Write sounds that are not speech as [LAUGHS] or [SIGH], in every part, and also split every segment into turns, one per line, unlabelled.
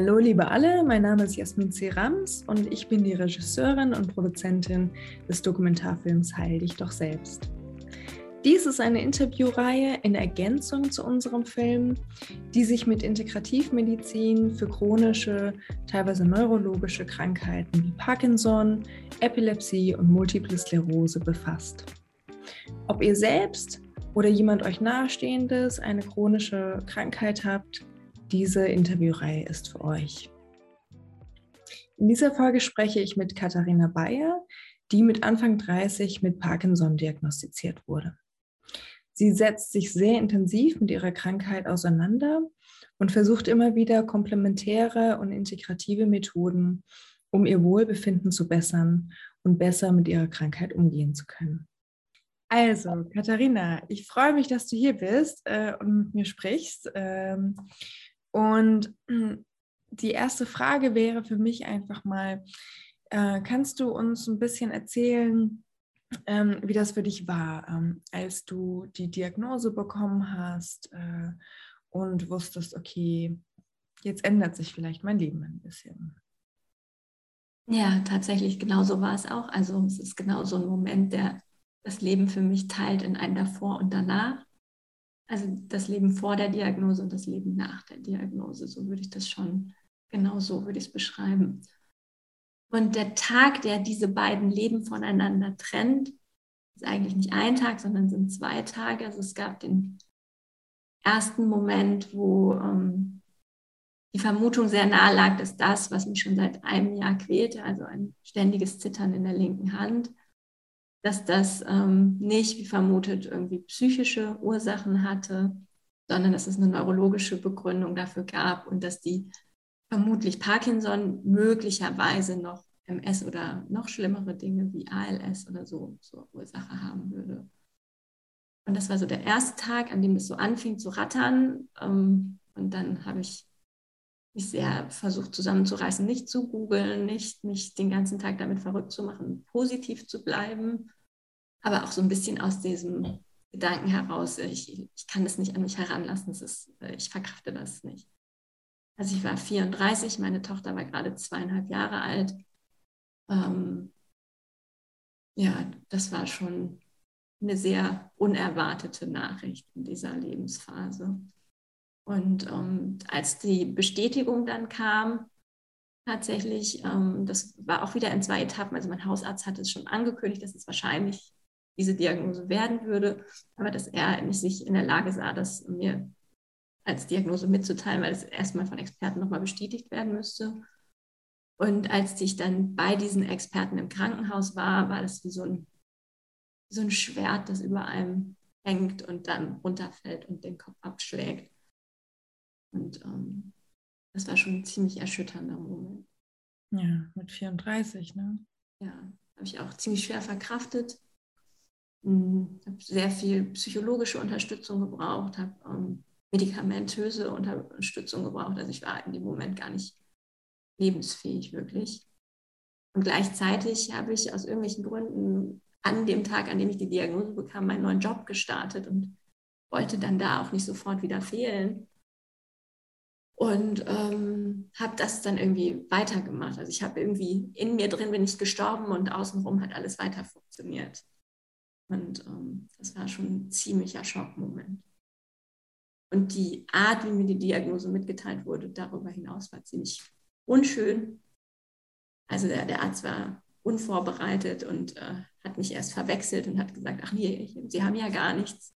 Hallo liebe alle, mein Name ist Jasmin C. Rams und ich bin die Regisseurin und Produzentin des Dokumentarfilms Heil dich doch selbst. Dies ist eine Interviewreihe in Ergänzung zu unserem Film, die sich mit Integrativmedizin für chronische, teilweise neurologische Krankheiten wie Parkinson, Epilepsie und Multiple Sklerose befasst. Ob ihr selbst oder jemand euch nahestehendes eine chronische Krankheit habt, diese Interviewreihe ist für euch. In dieser Folge spreche ich mit Katharina Bayer, die mit Anfang 30 mit Parkinson diagnostiziert wurde. Sie setzt sich sehr intensiv mit ihrer Krankheit auseinander und versucht immer wieder komplementäre und integrative Methoden, um ihr Wohlbefinden zu bessern und besser mit ihrer Krankheit umgehen zu können. Also, Katharina, ich freue mich, dass du hier bist äh, und mit mir sprichst. Ähm, und [CLEARS THROAT] die erste Frage wäre für mich einfach mal, äh, kannst du uns ein bisschen erzählen, ähm, wie das für dich war, ähm, als du die Diagnose bekommen hast äh, und wusstest, okay, jetzt ändert sich vielleicht mein Leben ein bisschen.
Ja, tatsächlich, genau so war es auch. Also es ist genau so ein Moment, der das Leben für mich teilt in ein davor und danach. Also das Leben vor der Diagnose und das Leben nach der Diagnose. So würde ich das schon, genau so würde ich es beschreiben. Und der Tag, der diese beiden Leben voneinander trennt, ist eigentlich nicht ein Tag, sondern sind zwei Tage. Also es gab den ersten Moment, wo ähm, die Vermutung sehr nahe lag, dass das, was mich schon seit einem Jahr quälte, also ein ständiges Zittern in der linken Hand, dass das ähm, nicht, wie vermutet, irgendwie psychische Ursachen hatte, sondern dass es eine neurologische Begründung dafür gab und dass die vermutlich Parkinson möglicherweise noch MS oder noch schlimmere Dinge wie ALS oder so zur Ursache haben würde. Und das war so der erste Tag, an dem es so anfing zu rattern. Ähm, und dann habe ich mich sehr versucht zusammenzureißen, nicht zu googeln, nicht mich den ganzen Tag damit verrückt zu machen, positiv zu bleiben, aber auch so ein bisschen aus diesem Gedanken heraus, ich, ich kann das nicht an mich heranlassen, ist, ich verkrafte das nicht. Also ich war 34, meine Tochter war gerade zweieinhalb Jahre alt. Ähm, ja, das war schon eine sehr unerwartete Nachricht in dieser Lebensphase. Und ähm, als die Bestätigung dann kam, tatsächlich, ähm, das war auch wieder in zwei Etappen. Also mein Hausarzt hatte es schon angekündigt, dass es wahrscheinlich diese Diagnose werden würde, aber dass er nicht sich in der Lage sah, das mir als Diagnose mitzuteilen, weil es erstmal von Experten nochmal bestätigt werden müsste. Und als ich dann bei diesen Experten im Krankenhaus war, war das wie so ein, so ein Schwert, das über einem hängt und dann runterfällt und den Kopf abschlägt. Und ähm, das war schon ein ziemlich erschütternder Moment.
Ja, mit 34, ne?
Ja, habe ich auch ziemlich schwer verkraftet. Hm, habe sehr viel psychologische Unterstützung gebraucht, habe ähm, medikamentöse Unterstützung gebraucht. Also ich war in dem Moment gar nicht lebensfähig wirklich. Und gleichzeitig habe ich aus irgendwelchen Gründen an dem Tag, an dem ich die Diagnose bekam, meinen neuen Job gestartet und wollte dann da auch nicht sofort wieder fehlen. Und ähm, habe das dann irgendwie weitergemacht. Also ich habe irgendwie in mir drin bin ich gestorben und außenrum hat alles weiter funktioniert. Und ähm, das war schon ein ziemlicher Schockmoment. Und die Art, wie mir die Diagnose mitgeteilt wurde, darüber hinaus war ziemlich unschön. Also der, der Arzt war unvorbereitet und äh, hat mich erst verwechselt und hat gesagt, ach nee, ich, Sie haben ja gar nichts.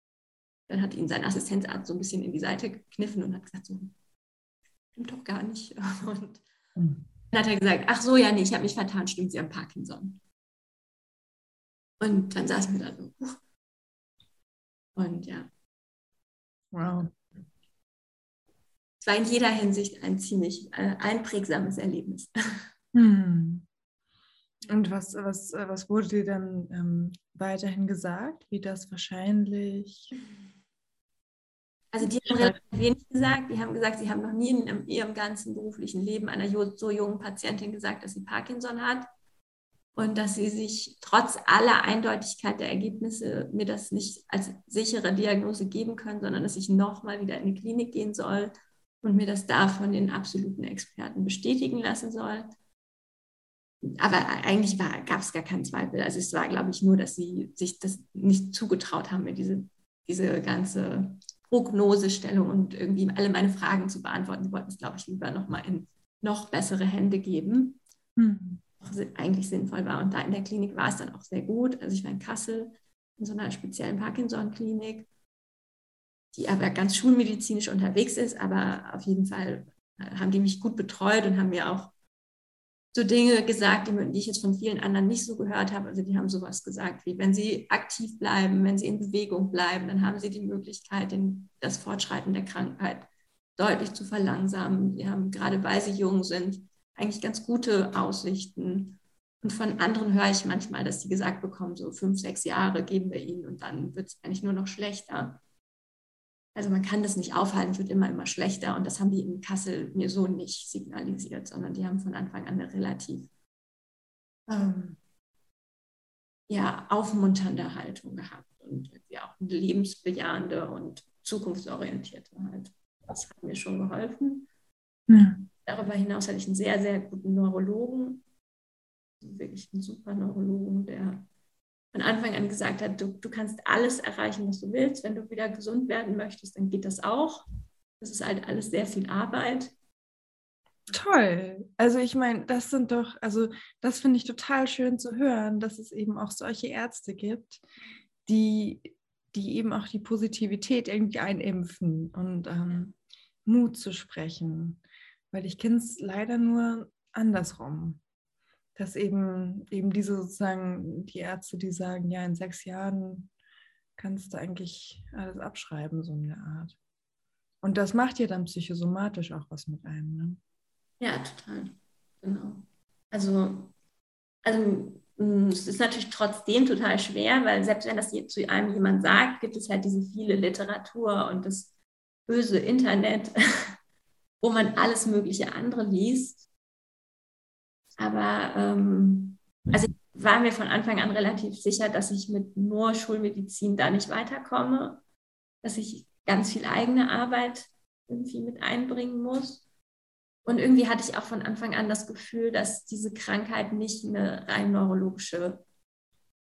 Dann hat ihn sein Assistenzarzt so ein bisschen in die Seite gekniffen und hat gesagt, so, stimmt doch gar nicht. [LAUGHS] Und mhm. dann hat er gesagt, ach so, ja, nee, ich habe mich vertan, stimmt, Sie haben Parkinson. Und dann saßen wir da so. Und ja.
Wow
es war in jeder Hinsicht ein ziemlich äh, einprägsames Erlebnis. [LAUGHS]
Hm. Und was, was, was wurde dir dann ähm, weiterhin gesagt, wie das wahrscheinlich?
Also die haben relativ wenig gesagt. Die haben gesagt, sie haben noch nie in ihrem ganzen beruflichen Leben einer so jungen Patientin gesagt, dass sie Parkinson hat und dass sie sich trotz aller Eindeutigkeit der Ergebnisse mir das nicht als sichere Diagnose geben können, sondern dass ich nochmal wieder in die Klinik gehen soll und mir das da von den absoluten Experten bestätigen lassen soll. Aber eigentlich gab es gar keinen Zweifel. Also es war, glaube ich, nur, dass sie sich das nicht zugetraut haben, mir diese, diese ganze Prognosestellung und irgendwie alle meine Fragen zu beantworten. Sie wollten es, glaube ich, lieber nochmal in noch bessere Hände geben. Mhm. Was eigentlich sinnvoll war. Und da in der Klinik war es dann auch sehr gut. Also ich war in Kassel in so einer speziellen Parkinson-Klinik die aber ganz schulmedizinisch unterwegs ist, aber auf jeden Fall äh, haben die mich gut betreut und haben mir auch so Dinge gesagt, die, ich jetzt von vielen anderen nicht so gehört habe. Also die haben sowas gesagt wie, wenn sie aktiv bleiben, wenn sie in Bewegung bleiben, dann haben sie die Möglichkeit, den, das Fortschreiten der Krankheit deutlich zu verlangsamen. Die haben, gerade weil sie jung sind, eigentlich ganz gute Aussichten. Und von anderen höre ich manchmal, dass sie gesagt bekommen, so fünf, sechs Jahre geben wir ihnen und dann wird es eigentlich nur noch schlechter. Also man kann das nicht aufhalten, es wird immer, immer schlechter. Und das haben die in Kassel mir so nicht signalisiert, sondern die haben von Anfang an eine relativ ähm, ja, aufmunternde Haltung gehabt und ja, auch eine lebensbejahende und zukunftsorientierte Haltung. Das hat mir schon geholfen. Ja. Darüber hinaus hatte ich einen sehr, sehr guten Neurologen, wirklich einen super Neurologen, der von Anfang an gesagt hat, du, du kannst alles erreichen, was du willst. Wenn du wieder gesund werden möchtest, dann geht das auch. Das ist halt alles sehr viel Arbeit.
Toll. Also ich meine, das sind doch, also das finde ich total schön zu hören, dass es eben auch solche Ärzte gibt, die, die eben auch die Positivität irgendwie einimpfen und ähm, Mut zu sprechen. Weil ich kenne es leider nur andersrum dass eben, eben diese sozusagen die Ärzte, die sagen, ja, in sechs Jahren kannst du eigentlich alles abschreiben, so eine Art. Und das macht ja dann psychosomatisch auch was mit einem. Ne?
Ja, total. Genau. Also, also mm, es ist natürlich trotzdem total schwer, weil selbst wenn das zu einem jemand sagt, gibt es halt diese viele Literatur und das böse Internet, [LAUGHS] wo man alles mögliche andere liest. Aber ähm, also ich war mir von Anfang an relativ sicher, dass ich mit nur Schulmedizin da nicht weiterkomme, dass ich ganz viel eigene Arbeit irgendwie mit einbringen muss. Und irgendwie hatte ich auch von Anfang an das Gefühl, dass diese Krankheit nicht eine rein neurologische,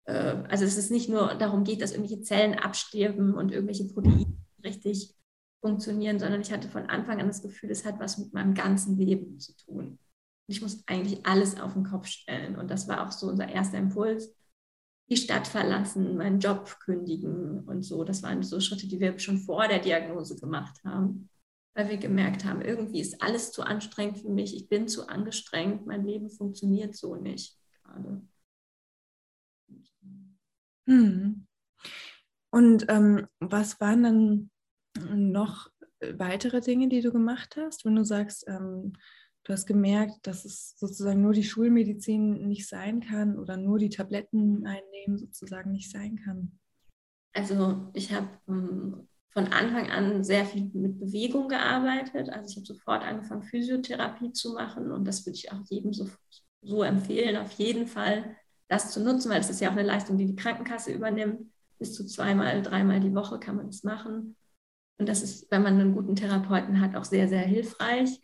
äh, also es nicht nur darum geht, dass irgendwelche Zellen absterben und irgendwelche Proteine richtig funktionieren, sondern ich hatte von Anfang an das Gefühl, es hat was mit meinem ganzen Leben zu tun ich muss eigentlich alles auf den Kopf stellen. Und das war auch so unser erster Impuls. Die Stadt verlassen, meinen Job kündigen und so. Das waren so Schritte, die wir schon vor der Diagnose gemacht haben, weil wir gemerkt haben, irgendwie ist alles zu anstrengend für mich. Ich bin zu angestrengt. Mein Leben funktioniert so nicht gerade.
Hm. Und ähm, was waren dann noch weitere Dinge, die du gemacht hast, wenn du sagst, ähm, du hast gemerkt, dass es sozusagen nur die Schulmedizin nicht sein kann oder nur die Tabletten einnehmen sozusagen nicht sein kann?
Also ich habe ähm, von Anfang an sehr viel mit Bewegung gearbeitet. Also ich habe sofort angefangen, Physiotherapie zu machen und das würde ich auch jedem so, so empfehlen, auf jeden Fall das zu nutzen, weil das ist ja auch eine Leistung, die die Krankenkasse übernimmt. Bis zu zweimal, dreimal die Woche kann man das machen. Und das ist, wenn man einen guten Therapeuten hat, auch sehr, sehr hilfreich.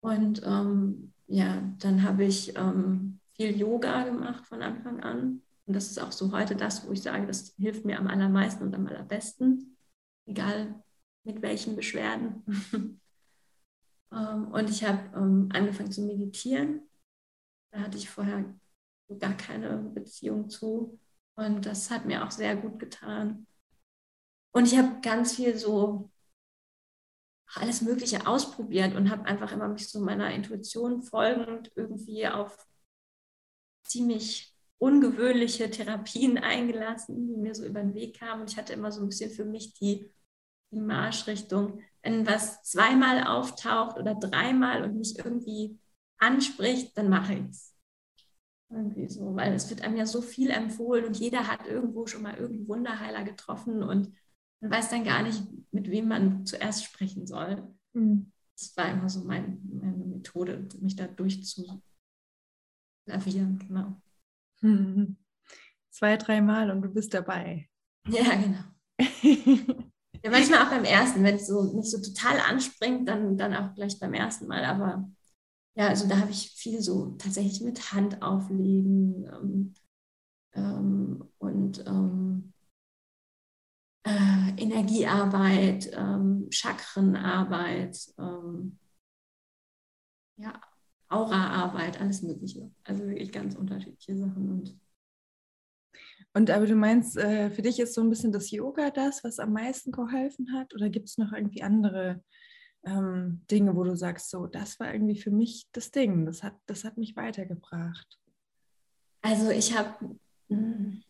Und ähm, ja, dann habe ich ähm, viel Yoga gemacht von Anfang an. Und das ist auch so heute das, wo ich sage, das hilft mir am allermeisten und am allerbesten, egal mit welchen Beschwerden. [LAUGHS] ähm, und ich habe ähm, angefangen zu meditieren. Da hatte ich vorher gar keine Beziehung zu. Und das hat mir auch sehr gut getan. Und ich habe ganz viel so alles Mögliche ausprobiert und habe einfach immer mich so meiner Intuition folgend irgendwie auf ziemlich ungewöhnliche Therapien [LAUGHS] eingelassen, die mir so über den Weg kamen. Und ich hatte immer so ein bisschen für mich die, die Marschrichtung, wenn was zweimal auftaucht oder dreimal und mich irgendwie anspricht, dann mache ich es. Irgendwie so, weil es wird einem ja so viel empfohlen und jeder hat irgendwo schon mal irgendeinen Wunderheiler getroffen und man weiß dann gar nicht, mit wem man zuerst sprechen soll. Mhm. Das war immer so mein, meine Methode, mich da durchzulavieren, genau.
Mhm. Zwei, dreimal und du bist dabei.
Ja, genau. [LAUGHS] Ja, manchmal auch beim ersten, wenn es so nicht so total anspringt, dann, dann auch gleich beim ersten Mal. Aber ja, also da habe ich viel so tatsächlich mit Hand auflegen ähm, ähm, und ähm, äh, Energiearbeit, ähm, Chakrenarbeit, ähm, ja, Auraarbeit, alles Mögliche. Also wirklich ganz unterschiedliche Sachen. Und,
und aber du meinst, äh, für dich ist so ein bisschen das Yoga das, was am meisten geholfen hat? Oder gibt es noch irgendwie andere ähm, Dinge, wo du sagst, so, das war irgendwie für mich das Ding, das hat, das hat mich weitergebracht?
Also ich habe, hm,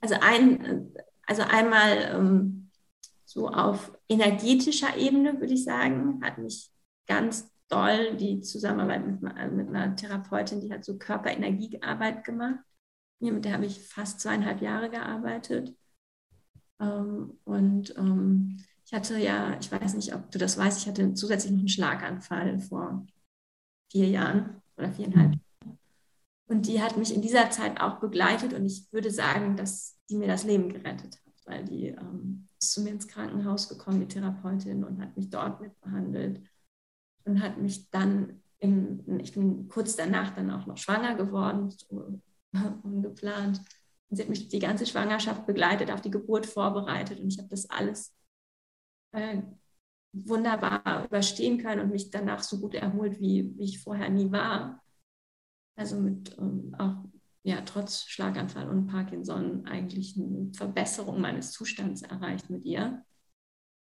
also ein, also einmal ähm, so auf energetischer Ebene, würde ich sagen, hat mich ganz doll die Zusammenarbeit mit, mit einer Therapeutin, die hat so Körperenergiearbeit gemacht. Mit der habe ich fast zweieinhalb Jahre gearbeitet. Ähm, und ähm, ich hatte ja, ich weiß nicht, ob du das weißt, ich hatte zusätzlich noch einen Schlaganfall vor vier Jahren oder viereinhalb Jahren. Und die hat mich in dieser Zeit auch begleitet und ich würde sagen, dass die mir das Leben gerettet hat, weil die ähm, ist zu mir ins Krankenhaus gekommen, die Therapeutin, und hat mich dort mitbehandelt und hat mich dann, im, ich bin kurz danach dann auch noch schwanger geworden, so [LAUGHS] ungeplant. Und sie hat mich die ganze Schwangerschaft begleitet, auf die Geburt vorbereitet und ich habe das alles äh, wunderbar überstehen können und mich danach so gut erholt, wie, wie ich vorher nie war. Also mit ähm, auch ja, trotz Schlaganfall und Parkinson eigentlich eine Verbesserung meines Zustands erreicht mit ihr.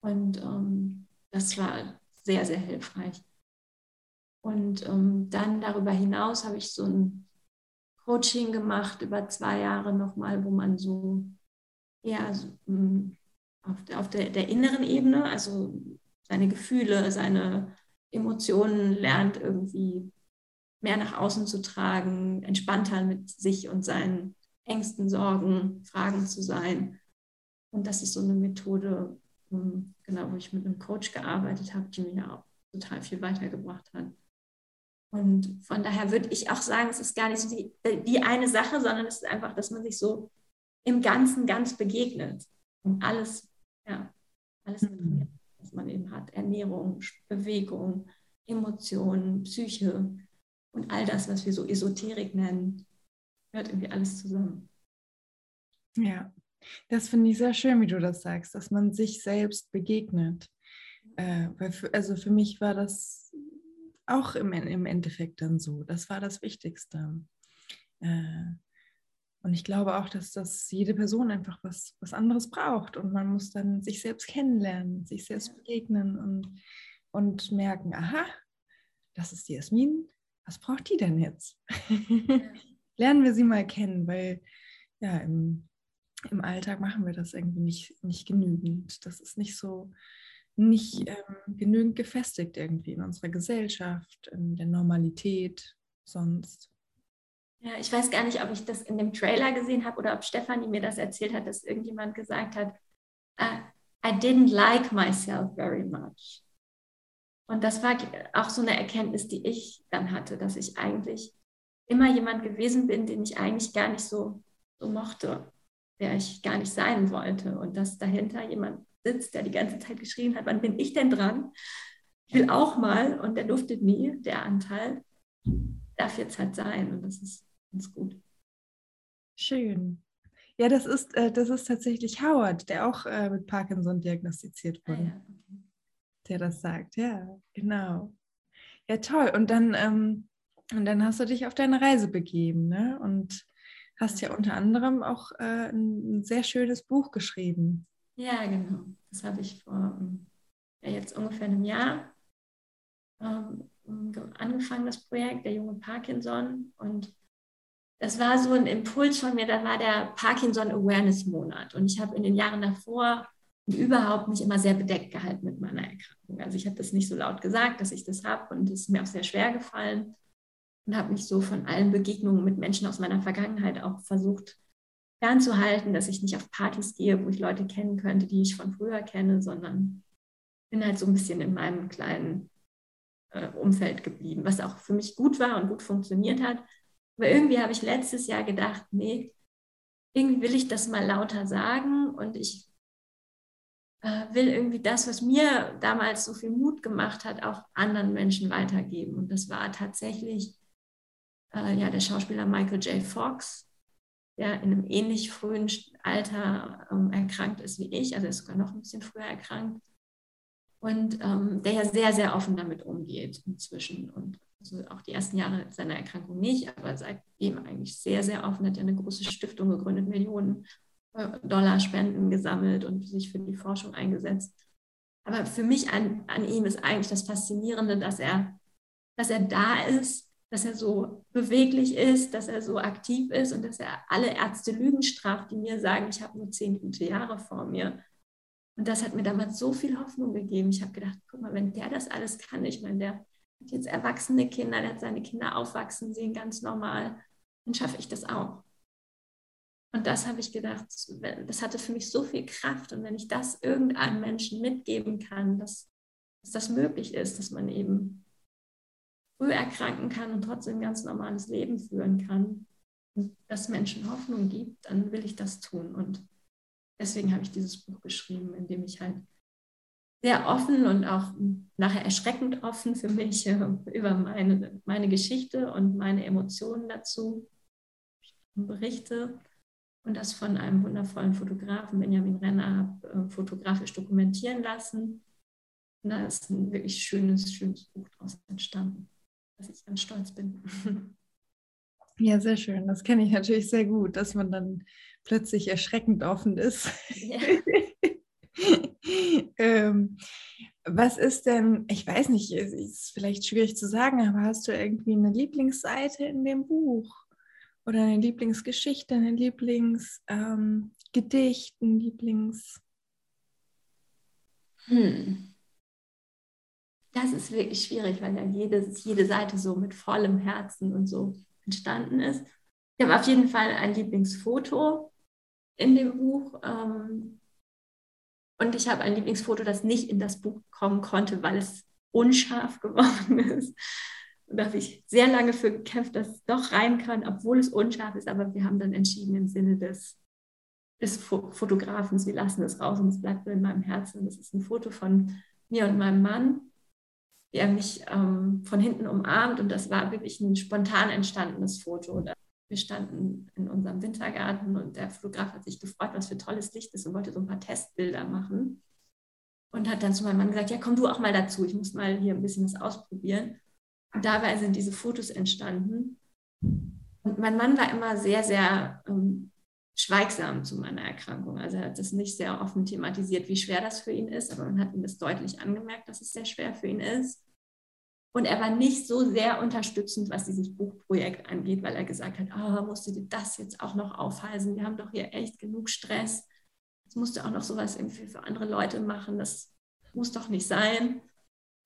Und ähm, das war sehr, sehr hilfreich. Und ähm, dann darüber hinaus habe ich so ein Coaching gemacht über zwei Jahre nochmal, wo man so eher so, hm, auf, der, auf der, der inneren Ebene, also seine Gefühle, seine Emotionen lernt irgendwie mehr nach außen zu tragen, entspannter mit sich und seinen Ängsten, Sorgen, Fragen zu sein. Und das ist so eine Methode, ähm, genau, wo ich mit einem Coach gearbeitet habe, die mir auch total viel weitergebracht hat. Und von daher würde ich auch sagen, es ist gar nicht so die, die eine Sache, sondern es ist einfach, dass man sich so im Ganzen ganz begegnet und alles, ja, alles, mhm. was man eben hat. Ernährung, Bewegung, Emotionen, Psyche, und all das, was wir so Esoterik nennen, hört irgendwie alles zusammen.
Ja, das finde ich sehr schön, wie du das sagst, dass man sich selbst begegnet. Äh, weil für, also für mich war das auch im, im Endeffekt dann so. Das war das Wichtigste. Äh, und ich glaube auch, dass das jede Person einfach was, was anderes braucht. Und man muss dann sich selbst kennenlernen, sich selbst begegnen und, und merken, aha, das ist die Jasmin, was braucht die denn jetzt? Ja. [LAUGHS] Lernen wir sie mal kennen, weil ja, im, im Alltag machen wir das irgendwie nicht, nicht genügend. Das ist nicht so, nicht ähm, genügend gefestigt irgendwie in unserer Gesellschaft, in der Normalität sonst.
Ja, ich weiß gar nicht, ob ich das in dem Trailer gesehen habe oder ob Stefanie mir das erzählt hat, dass irgendjemand gesagt hat, uh, I didn't like myself very much. Und das war auch so eine Erkenntnis, die ich dann hatte, dass ich eigentlich immer jemand gewesen bin, den ich eigentlich gar nicht so, so mochte, der ich gar nicht sein wollte. Und dass dahinter jemand sitzt, der die ganze Zeit geschrien hat, wann bin ich denn dran? Ich will auch mal und der duftet nie, der Anteil darf jetzt halt sein und das ist ganz gut.
Schön. Ja, das ist, äh, das ist tatsächlich Howard, der auch äh, mit Parkinson diagnostiziert wurde. Ah, ja der das sagt. Ja, genau. Ja, toll. Und dann, ähm, und dann hast du dich auf deine Reise begeben, ne? Und hast ja unter anderem auch äh, ein sehr schönes Buch geschrieben.
Ja, genau. Das habe ich vor ähm, ja, jetzt ungefähr einem Jahr ähm, angefangen, das Projekt, der junge Parkinson. Und das war so ein Impuls von mir, da war der Parkinson Awareness Monat. Und ich habe in den Jahren davor überhaupt mich immer sehr bedeckt gehalten mit meiner Erkrankung. Also ich habe das nicht so laut gesagt, dass ich das habe und es ist mir auch sehr schwer gefallen und habe mich so von allen Begegnungen mit Menschen aus meiner Vergangenheit auch versucht fernzuhalten, dass ich nicht auf Partys gehe, wo ich Leute kennen könnte, die ich von früher kenne, sondern bin halt so ein bisschen in meinem kleinen äh, Umfeld geblieben, was auch für mich gut war und gut funktioniert hat. Aber irgendwie habe ich letztes Jahr gedacht, nee, irgendwie will ich das mal lauter sagen und ich will irgendwie das, was mir damals so viel Mut gemacht hat, auch anderen Menschen weitergeben. Und das war tatsächlich äh, ja, der Schauspieler Michael J. Fox, der in einem ähnlich frühen Alter ähm, erkrankt ist wie ich, also ist sogar noch ein bisschen früher erkrankt. Und ähm, der ja sehr, sehr offen damit umgeht inzwischen. Und also auch die ersten Jahre seiner Erkrankung nicht, aber seitdem eigentlich sehr, sehr offen, hat er eine große Stiftung gegründet, Millionen äh, Dollar Spenden gesammelt und sich für die Forschung eingesetzt. Aber für mich an, an ihm ist eigentlich das Faszinierende, dass er, dass er da ist, dass er so beweglich ist, dass er so aktiv ist und dass er alle Ärzte Lügen straft, die mir sagen, ich habe nur zehn gute Jahre vor mir. Und das hat mir damals so viel Hoffnung gegeben. Ich habe gedacht, guck mal, wenn der das alles kann, ich meine, der hat jetzt erwachsene Kinder, der hat seine Kinder aufwachsen sehen, ganz normal, dann schaffe ich das auch. Und das habe ich gedacht, das hatte für mich so viel Kraft. Und wenn ich das irgendeinem Menschen mitgeben kann, dass, dass das möglich ist, dass man eben früh erkranken kann und trotzdem ein ganz normales Leben führen kann und dass Menschen Hoffnung gibt, dann will ich das tun. Und deswegen habe ich dieses Buch geschrieben, in dem ich halt sehr offen und auch nachher erschreckend offen für mich äh, über meine, meine Geschichte und meine Emotionen dazu berichte und das von einem wundervollen Fotografen, Benjamin Renner, habe äh, fotografisch dokumentieren lassen. Und da ist ein wirklich schönes, schönes Buch daraus entstanden, dass ich ganz stolz bin. [LAUGHS]
Ja, sehr schön. Das kenne ich natürlich sehr gut, dass man dann plötzlich erschreckend offen ist. Ja. [LAUGHS] ähm, was ist denn, ich weiß nicht, es ist vielleicht schwierig zu sagen, aber hast du irgendwie eine Lieblingsseite in dem Buch? Oder eine Lieblingsgeschichte, ein Lieblingsgedicht, ähm, ein Lieblings...
Hm. Das ist wirklich schwierig, weil ja jede, jede Seite so mit vollem Herzen und so entstanden ist. Ich habe auf jeden Fall ein Lieblingsfoto in dem Buch. Ähm, und ich habe ein Lieblingsfoto, das nicht in das Buch kommen konnte, weil es unscharf [LAUGHS] geworden ist. Und da habe ich sehr lange für gekämpft, dass es doch rein kann, obwohl es unscharf ist. Aber wir haben dann entschieden im Sinne des, des Fotografen, wir lassen es raus und es bleibt nur in meinem Herzen. Das ist ein Foto von mir und meinem Mann, der mich ähm, von hinten umarmt. Und das war wirklich ein spontan entstandenes Foto. Wir standen in unserem Wintergarten und der Fotograf hat sich gefreut, was für tolles Licht ist und wollte so ein paar Testbilder machen. Und hat dann zu meinem Mann gesagt, ja, komm du auch mal dazu, ich muss mal hier ein bisschen was ausprobieren. Dabei sind diese Fotos entstanden. Und mein Mann war immer sehr, sehr ähm, schweigsam zu meiner Erkrankung. Also er hat das nicht sehr offen thematisiert, wie schwer das für ihn ist, aber man hat ihm das deutlich angemerkt, dass es sehr schwer für ihn ist. Und er war nicht so sehr unterstützend, was dieses Buchprojekt angeht, weil er gesagt hat, oh, musst du dir das jetzt auch noch aufhalsen? Wir haben doch hier echt genug Stress. Jetzt musst du auch noch sowas irgendwie für andere Leute machen. Das muss doch nicht sein.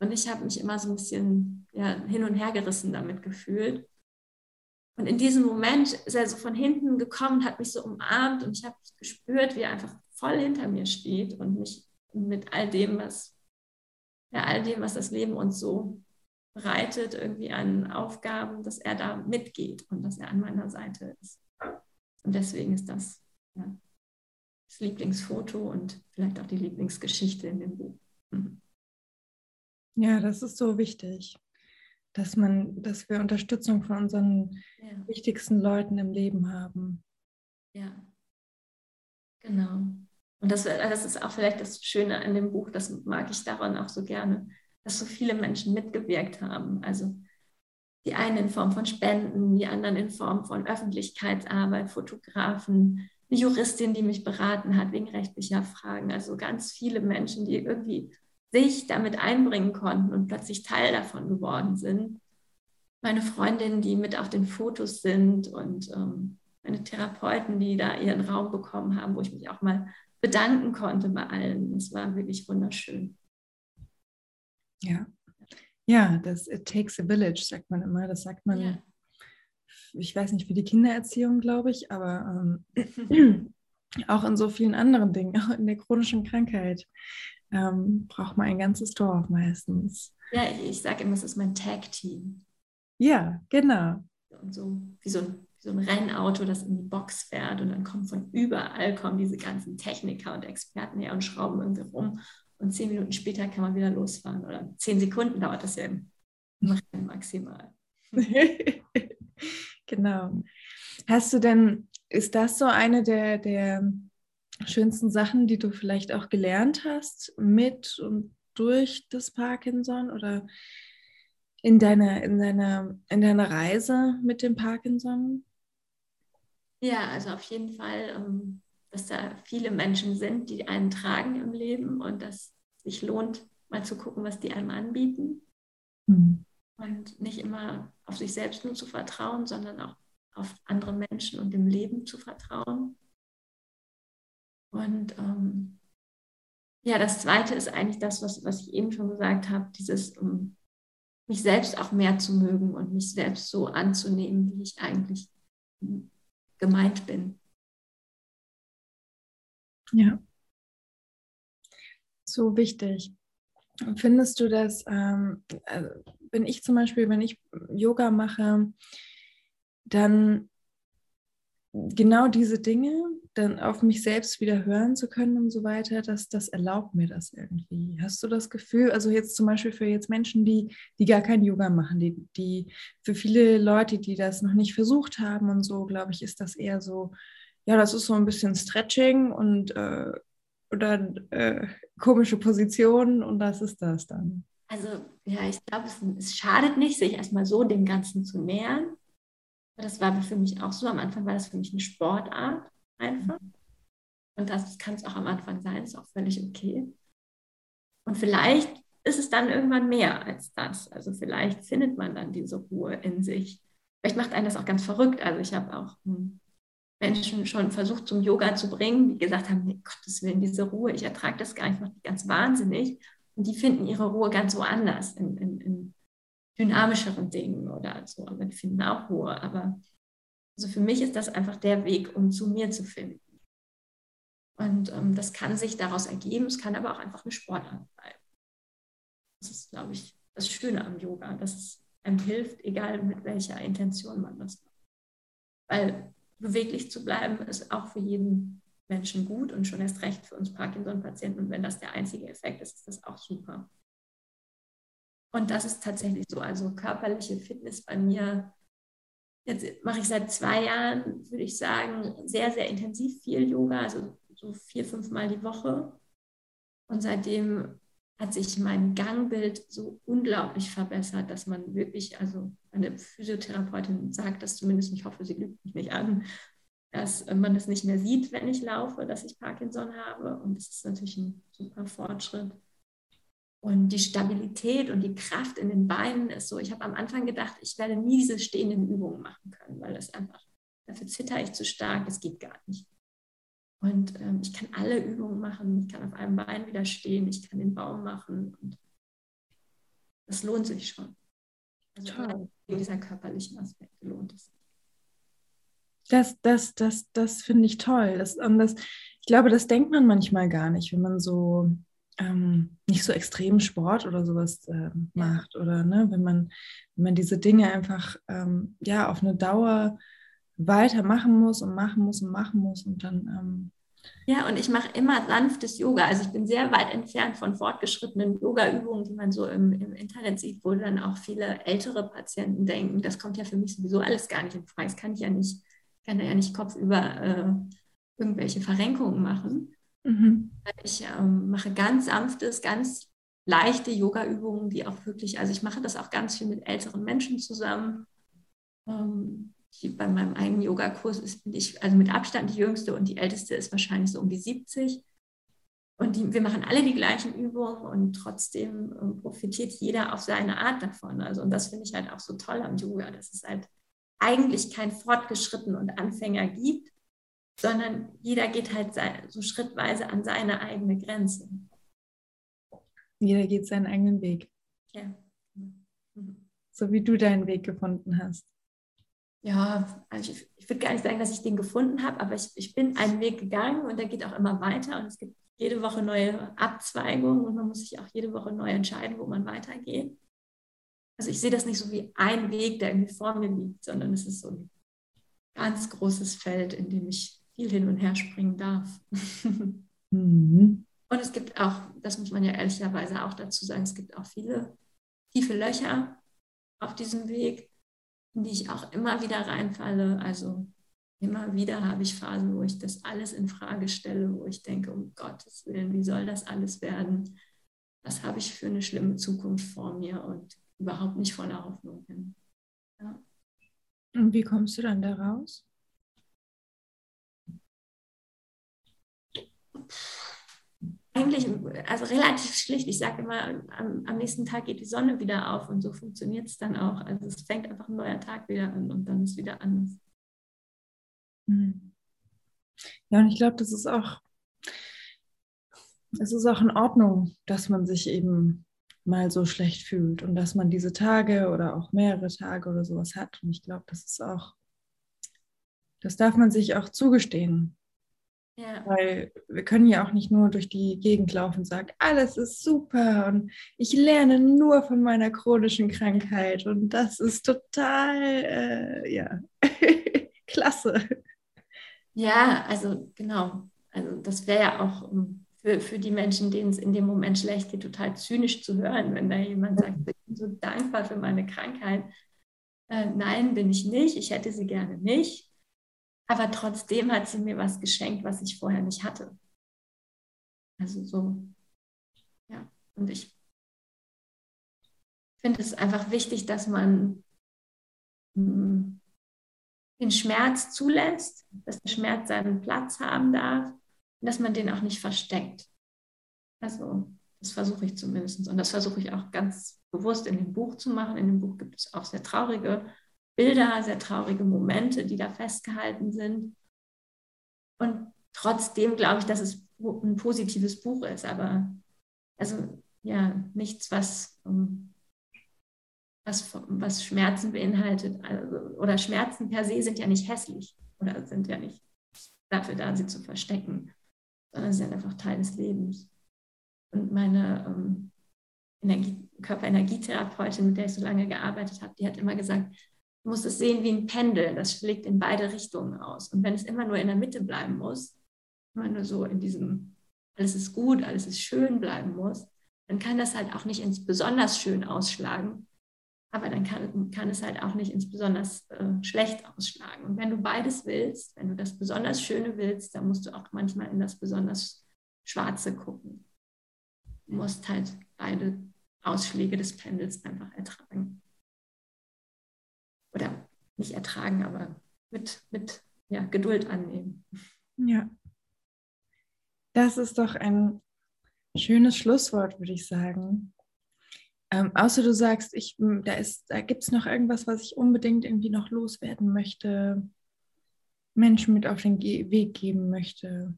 Und ich habe mich immer so ein bisschen ja, hin und her gerissen damit gefühlt. Und in diesem Moment ist er so von hinten gekommen, hat mich so umarmt und ich habe gespürt, wie er einfach voll hinter mir steht und mich mit all dem, was, ja, all dem, was das Leben uns so bereitet, irgendwie an Aufgaben, dass er da mitgeht und dass er an meiner Seite ist. Und deswegen ist das ja, das Lieblingsfoto und vielleicht auch die Lieblingsgeschichte in dem Buch. Mhm.
Ja, das ist so wichtig, dass man, dass wir Unterstützung von unseren ja. wichtigsten Leuten im Leben haben.
Ja, genau. Und das, das ist auch vielleicht das Schöne an dem Buch, das mag ich daran auch so gerne, dass so viele Menschen mitgewirkt haben. Also die einen in Form von Spenden, die anderen in Form von Öffentlichkeitsarbeit, Fotografen, eine Juristin, die mich beraten hat wegen rechtlicher Fragen. Also ganz viele Menschen, die irgendwie sich damit einbringen konnten und plötzlich Teil davon geworden sind. Meine Freundinnen, die mit auf den Fotos sind und ähm, meine Therapeuten, die da ihren Raum bekommen haben, wo ich mich auch mal bedanken konnte bei allen. Es war wirklich wunderschön.
Ja. Ja, das It takes a village, sagt man immer. Das sagt man, ja. ich weiß nicht, für die Kindererziehung, glaube ich, aber ähm, [CLEARS THROAT] auch in so vielen anderen Dingen, auch in der chronischen Krankheit ähm, braucht man ein ganzes Dorf meistens.
Ja, ich sage immer, es ist mein Tag-Team.
Ja, genau.
Und so wie so ein, so ein Rennauto, das in die Box fährt und dann kommen von überall kommen diese ganzen Techniker und Experten her und schrauben irgendwie rum und zehn Minuten später kann man wieder losfahren oder zehn Sekunden dauert das ja im Rennen maximal. [LAUGHS]
genau. Hast du denn, ist das so eine der, der schönsten Sachen, die du vielleicht auch gelernt hast mit und durch das Parkinson oder in deiner, in deiner, in deiner Reise mit dem Parkinson?
Ja, also auf jeden Fall, ähm, dass da viele Menschen sind, die einen tragen im Leben und dass sich lohnt, mal zu gucken, was die einem anbieten. Mhm. Und nicht immer auf sich selbst nur zu vertrauen, sondern auch auf andere Menschen und dem Leben zu vertrauen. Und ähm, ja, das Zweite ist eigentlich das, was, was ich eben schon gesagt habe, dieses um, mich selbst auch mehr zu mögen und mich selbst so anzunehmen, wie ich eigentlich gemeint bin.
Ja. So wichtig. Findest du das, ähm, also wenn ich zum Beispiel, wenn ich Yoga mache, dann genau diese Dinge dann auf mich selbst wieder hören zu können und so weiter, dass das erlaubt mir das irgendwie. Hast du das Gefühl, also jetzt zum Beispiel für jetzt Menschen, die, die gar kein Yoga machen, die, die für viele Leute, die das noch nicht versucht haben und so, glaube ich, ist das eher so, ja, das ist so ein bisschen Stretching und äh, oder äh, komische Positionen und das ist das dann.
Also ja, ich glaube, es, es schadet nicht, sich erstmal so dem Ganzen zu nähern das war für mich auch so. Am Anfang war das für mich eine Sportart einfach. Und das kann es auch am Anfang sein, ist auch völlig okay. Und vielleicht ist es dann irgendwann mehr als das. Also vielleicht findet man dann diese Ruhe in sich. Vielleicht macht einen das auch ganz verrückt. Also ich habe auch hm, Menschen schon versucht zum Yoga zu bringen, die gesagt haben, nee, Gottes Willen, diese Ruhe, ich ertrage das gar nicht, macht mich ganz wahnsinnig. Und die finden ihre Ruhe ganz woanders, in, in, in dynamischeren Dingen oder so, aber die finden auch Ruhe. Aber also für mich ist das einfach der Weg, um zu mir zu finden. Und ähm, das kann sich daraus ergeben, es kann aber auch einfach eine Sportart sein. Das ist, glaube ich, das Schöne am Yoga, dass es einem hilft, egal mit welcher Intention man das macht. Weil beweglich zu bleiben ist auch für jeden Menschen gut und schon erst recht für uns Parkinson-Patienten. Und wenn das der einzige Effekt ist, ist das auch super. Und das ist tatsächlich so. Also körperliche Fitness bei mir, jetzt mache ich seit zwei Jahren, würde ich sagen, sehr, sehr intensiv viel Yoga, also so vier, fünf Mal die Woche. Und seitdem hat sich mein Gangbild so unglaublich verbessert, dass man wirklich, also eine Physiotherapeutin sagt das zumindest, ich hoffe, sie lügt mich nicht an, dass man das nicht mehr sieht, wenn ich laufe, dass ich Parkinson habe. Und das ist natürlich ein super Fortschritt. Und die Stabilität und die Kraft in den Beinen ist so, ich habe am Anfang gedacht, ich werde nie diese stehenden Übungen machen können, weil das einfach, dafür zitter ich zu stark, das geht gar nicht. Und ähm, ich kann alle Übungen machen, ich kann auf einem Bein wieder stehen, ich kann den Baum machen und das lohnt sich schon. Also Toll. dieser körperlichen Aspekte lohnt es.
Das, das, das, das finde ich toll. Das, und das, ich glaube, das denkt man manchmal gar nicht, wenn man so ähm, nicht so extrem Sport oder sowas äh, macht oder ne, wenn man wenn man diese Dinge einfach ähm, ja auf eine Dauer weitermachen muss und machen muss und machen muss und dann ähm,
ja, und ich mache immer sanftes Yoga. Also ich bin sehr weit entfernt von fortgeschrittenen Yoga-Übungen, die man so im, im, Internet sieht, wo dann auch viele ältere Patienten denken, das kommt ja für mich sowieso alles gar nicht in Frage. Das kann ich ja nicht, kann ja nicht kopfüber äh, irgendwelche Verrenkungen machen. Mhm. Ich ähm, mache ganz sanftes, ganz leichte Yoga-Übungen, die auch wirklich, also ich mache das auch ganz viel mit älteren Menschen zusammen. Ähm, ich, bei meinem eigenen Yogakurs bin ich also mit Abstand die jüngste und die älteste ist wahrscheinlich so um die 70. Und die, wir machen alle die gleichen Übungen und trotzdem äh, profitiert jeder auf seine Art davon. Also, und das finde ich halt auch so toll am Yoga, dass es halt eigentlich kein Fortgeschritten und Anfänger gibt, sondern jeder geht halt so schrittweise an seine eigene Grenze.
Jeder geht seinen eigenen Weg.
Ja. Mhm.
So wie du deinen Weg gefunden hast.
Ja, also ich, ich würde gar nicht sagen, dass ich den gefunden habe, aber ich, ich bin einen Weg gegangen und der geht auch immer weiter und es gibt jede Woche neue Abzweigungen und man muss sich auch jede Woche neu entscheiden, wo man weitergeht. Also ich sehe das nicht so wie ein Weg, der irgendwie vor mir liegt, sondern es ist so ein ganz großes Feld, in dem ich viel hin und her springen darf. [LAUGHS] mhm. Und es gibt auch, das muss man ja ehrlicherweise auch dazu sagen, es gibt auch viele tiefe Löcher auf diesem Weg, in die ich auch immer wieder reinfalle. Also immer wieder habe ich Phasen, wo ich das alles in Frage stelle, wo ich denke, um Gottes Willen, wie soll das alles werden? Was habe ich für eine schlimme Zukunft vor mir und überhaupt nicht voller Hoffnung bin. Ja.
Und wie kommst du dann da raus?
Eigentlich, also relativ schlicht. Ich sage immer, am, am, nächsten Tag geht die Sonne wieder auf und so funktioniert es dann auch. Also es fängt einfach ein neuer Tag wieder an und dann ist wieder anders.
Hm. Ja, und ich glaube, das ist auch, es ist auch in Ordnung, dass man sich eben mal so schlecht fühlt und dass man diese Tage oder auch mehrere Tage oder sowas hat. Und ich glaube, das ist auch, das darf man sich auch zugestehen. Ja. Weil wir können ja auch nicht nur durch die Gegend laufen und sagen, alles ist super und ich lerne nur von meiner chronischen Krankheit und das ist total, äh, ja, [LAUGHS] klasse.
Ja, also genau. Also das wäre ja auch für, für die Menschen, denen es in dem Moment schlecht geht, total zynisch zu hören, wenn da jemand sagt, ich bin so dankbar für meine Krankheit. Äh, nein, bin ich nicht. Ich hätte sie gerne nicht. Aber trotzdem hat sie mir was geschenkt, was ich vorher nicht hatte. Also so, ja. Und ich finde es einfach wichtig, dass man mm, den Schmerz zulässt, dass der Schmerz seinen Platz haben darf und dass man den auch nicht versteckt. Also das versuche ich zumindest. Und das versuche ich auch ganz bewusst in dem Buch zu machen. In dem Buch gibt es auch sehr traurige Bilder, sehr traurige Momente, die da festgehalten sind. Und trotzdem glaube ich, dass es ein positives Buch ist, aber also ja, nichts, was um, was, was Schmerzen beinhaltet. Also, oder Schmerzen per se sind ja nicht hässlich oder sind ja nicht dafür da, sie zu verstecken, sondern sie sind einfach Teil des Lebens. Und meine ähm, Energie, Körperenergietherapeutin, mit der ich so lange gearbeitet habe, die hat immer gesagt, du musst es sehen wie ein Pendel, das schlägt in beide Richtungen aus. Und wenn es immer nur in der Mitte bleiben muss, immer nur so in diesem, alles ist gut, alles ist schön bleiben muss, dann kann das halt auch nicht ins besonders schön ausschlagen, aber dann kann, kann es halt auch nicht ins besonders äh, schlecht ausschlagen. Und wenn du beides willst, wenn du das besonders Schöne willst, dann musst du auch manchmal in das besonders Schwarze gucken. Du musst halt beide Ausschläge des Pendels einfach ertragen. Oder nicht ertragen, aber mit, mit ja, Geduld annehmen.
Ja. Das ist doch ein schönes Schlusswort, würde ich sagen. Ähm, außer du sagst, ich, da, da gibt es noch irgendwas, was ich unbedingt irgendwie noch loswerden möchte, Menschen mit auf den Ge Weg geben möchte.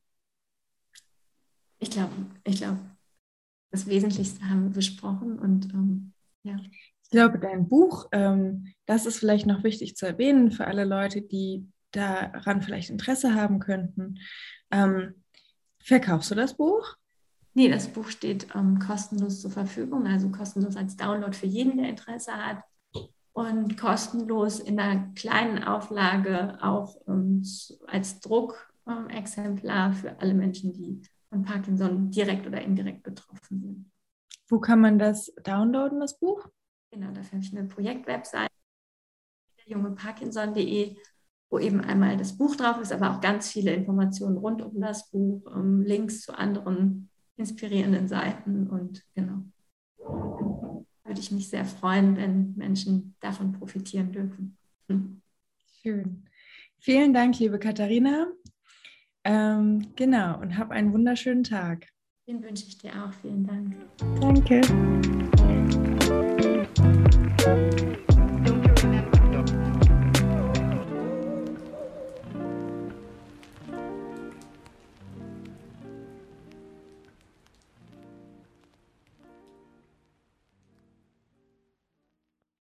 Ich glaube, ich glaube, das Wesentlichste haben wir besprochen und ähm, ja.
Ich glaube, dein Buch, ähm, das ist vielleicht noch wichtig zu erwähnen für alle Leute, die daran vielleicht Interesse haben könnten. Ähm, verkaufst du das Buch?
Nee, das Buch steht ähm, kostenlos zur Verfügung, also kostenlos als Download für jeden, der Interesse hat. Und kostenlos in einer kleinen Auflage auch ähm, als Druckexemplar ähm, für alle Menschen, die von Parkinson direkt oder indirekt betroffen sind.
Wo kann man das downloaden, das Buch?
Genau, dafür habe ich eine Projektwebsite, jungeparkinson.de, wo eben einmal das Buch drauf ist, aber auch ganz viele Informationen rund um das Buch, ähm, Links zu anderen inspirierenden Seiten und genau. Würde ich mich sehr freuen, wenn Menschen davon profitieren dürfen. Hm.
Schön. Vielen Dank, liebe Katharina. Ähm, genau, und hab einen wunderschönen Tag.
Den wünsche ich dir auch. Vielen Dank.
Danke. Thank you.